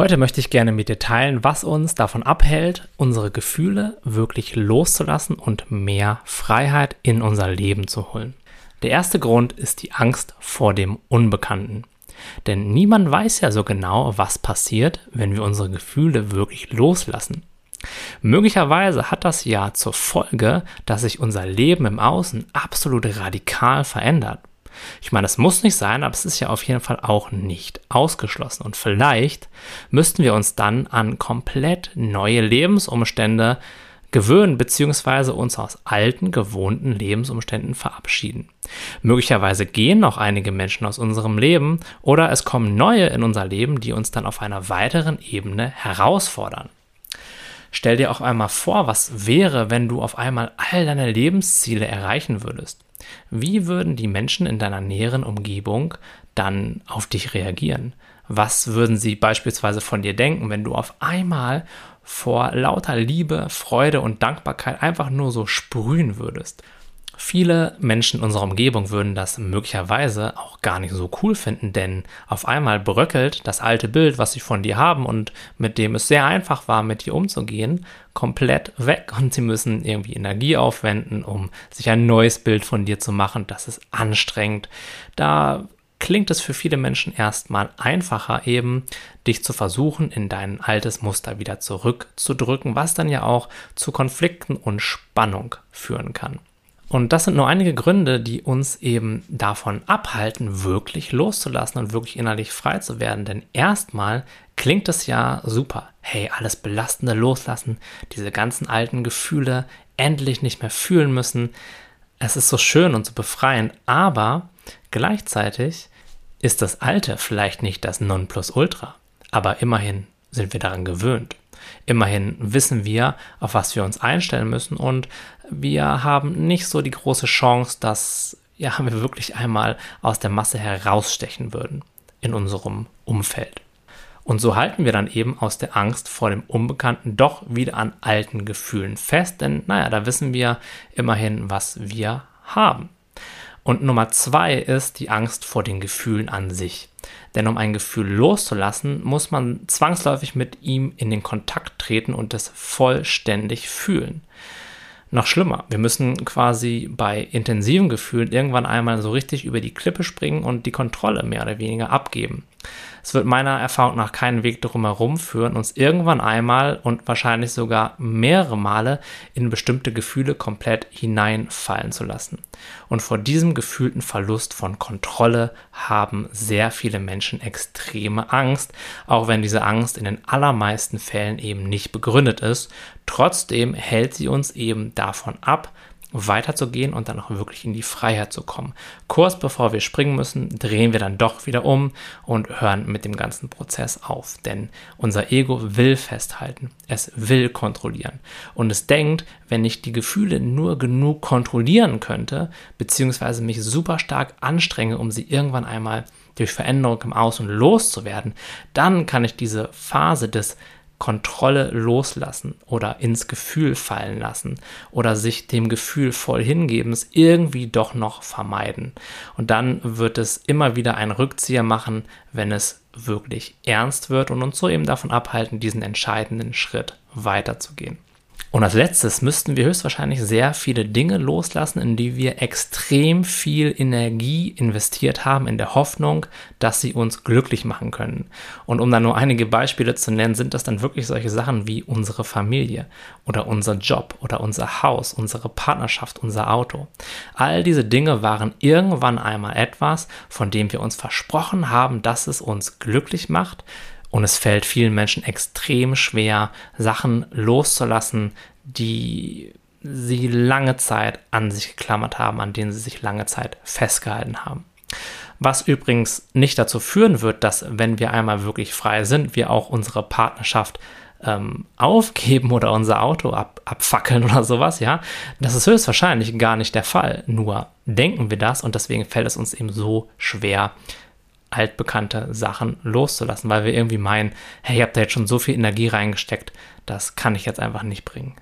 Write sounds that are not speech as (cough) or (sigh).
Heute möchte ich gerne mit dir teilen, was uns davon abhält, unsere Gefühle wirklich loszulassen und mehr Freiheit in unser Leben zu holen. Der erste Grund ist die Angst vor dem Unbekannten. Denn niemand weiß ja so genau, was passiert, wenn wir unsere Gefühle wirklich loslassen. Möglicherweise hat das ja zur Folge, dass sich unser Leben im Außen absolut radikal verändert. Ich meine, es muss nicht sein, aber es ist ja auf jeden Fall auch nicht ausgeschlossen. Und vielleicht müssten wir uns dann an komplett neue Lebensumstände gewöhnen bzw. uns aus alten, gewohnten Lebensumständen verabschieden. Möglicherweise gehen noch einige Menschen aus unserem Leben oder es kommen neue in unser Leben, die uns dann auf einer weiteren Ebene herausfordern. Stell dir auch einmal vor, was wäre, wenn du auf einmal all deine Lebensziele erreichen würdest. Wie würden die Menschen in deiner näheren Umgebung dann auf dich reagieren? Was würden sie beispielsweise von dir denken, wenn du auf einmal vor lauter Liebe, Freude und Dankbarkeit einfach nur so sprühen würdest? Viele Menschen in unserer Umgebung würden das möglicherweise auch gar nicht so cool finden, denn auf einmal bröckelt das alte Bild, was sie von dir haben und mit dem es sehr einfach war, mit dir umzugehen, komplett weg und sie müssen irgendwie Energie aufwenden, um sich ein neues Bild von dir zu machen. Das ist anstrengend. Da klingt es für viele Menschen erstmal einfacher, eben dich zu versuchen, in dein altes Muster wieder zurückzudrücken, was dann ja auch zu Konflikten und Spannung führen kann. Und das sind nur einige Gründe, die uns eben davon abhalten, wirklich loszulassen und wirklich innerlich frei zu werden. Denn erstmal klingt es ja super. Hey, alles Belastende loslassen, diese ganzen alten Gefühle endlich nicht mehr fühlen müssen. Es ist so schön und so befreiend, aber gleichzeitig ist das Alte vielleicht nicht das Nonplusultra. Aber immerhin sind wir daran gewöhnt. Immerhin wissen wir, auf was wir uns einstellen müssen und wir haben nicht so die große Chance, dass ja, (laughs) wir wirklich einmal aus der Masse herausstechen würden in unserem Umfeld. Und so halten wir dann eben aus der Angst vor dem Unbekannten doch wieder an alten Gefühlen fest, denn naja, da wissen wir immerhin, was wir haben. Und Nummer zwei ist die Angst vor den Gefühlen an sich. Denn um ein Gefühl loszulassen, muss man zwangsläufig mit ihm in den Kontakt treten und es vollständig fühlen. Noch schlimmer, wir müssen quasi bei intensiven Gefühlen irgendwann einmal so richtig über die Klippe springen und die Kontrolle mehr oder weniger abgeben. Es wird meiner Erfahrung nach keinen Weg darum herum führen, uns irgendwann einmal und wahrscheinlich sogar mehrere Male in bestimmte Gefühle komplett hineinfallen zu lassen. Und vor diesem gefühlten Verlust von Kontrolle haben sehr viele Menschen extreme Angst, auch wenn diese Angst in den allermeisten Fällen eben nicht begründet ist. Trotzdem hält sie uns eben davon ab, weiterzugehen und dann auch wirklich in die Freiheit zu kommen. Kurz bevor wir springen müssen, drehen wir dann doch wieder um und hören mit dem ganzen Prozess auf. Denn unser Ego will festhalten, es will kontrollieren und es denkt, wenn ich die Gefühle nur genug kontrollieren könnte, beziehungsweise mich super stark anstrenge, um sie irgendwann einmal durch Veränderung im Außen loszuwerden, dann kann ich diese Phase des Kontrolle loslassen oder ins Gefühl fallen lassen oder sich dem Gefühl voll hingebens irgendwie doch noch vermeiden. Und dann wird es immer wieder einen Rückzieher machen, wenn es wirklich ernst wird und uns so eben davon abhalten, diesen entscheidenden Schritt weiterzugehen. Und als letztes müssten wir höchstwahrscheinlich sehr viele Dinge loslassen, in die wir extrem viel Energie investiert haben, in der Hoffnung, dass sie uns glücklich machen können. Und um da nur einige Beispiele zu nennen, sind das dann wirklich solche Sachen wie unsere Familie oder unser Job oder unser Haus, unsere Partnerschaft, unser Auto. All diese Dinge waren irgendwann einmal etwas, von dem wir uns versprochen haben, dass es uns glücklich macht und es fällt vielen Menschen extrem schwer, Sachen loszulassen, die sie lange Zeit an sich geklammert haben, an denen sie sich lange Zeit festgehalten haben. Was übrigens nicht dazu führen wird, dass, wenn wir einmal wirklich frei sind, wir auch unsere Partnerschaft ähm, aufgeben oder unser Auto ab, abfackeln oder sowas, ja. Das ist höchstwahrscheinlich gar nicht der Fall. Nur denken wir das und deswegen fällt es uns eben so schwer, altbekannte Sachen loszulassen, weil wir irgendwie meinen, hey, ich habe da jetzt schon so viel Energie reingesteckt, das kann ich jetzt einfach nicht bringen.